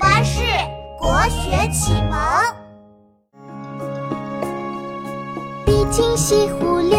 巴士国学启蒙。毕竟西湖六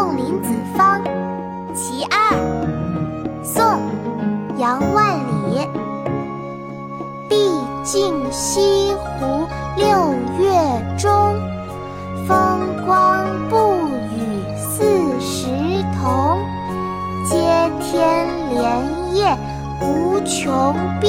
送林子方其二，宋·杨万里。毕竟西湖六月中，风光不与四时同。接天莲叶无穷碧，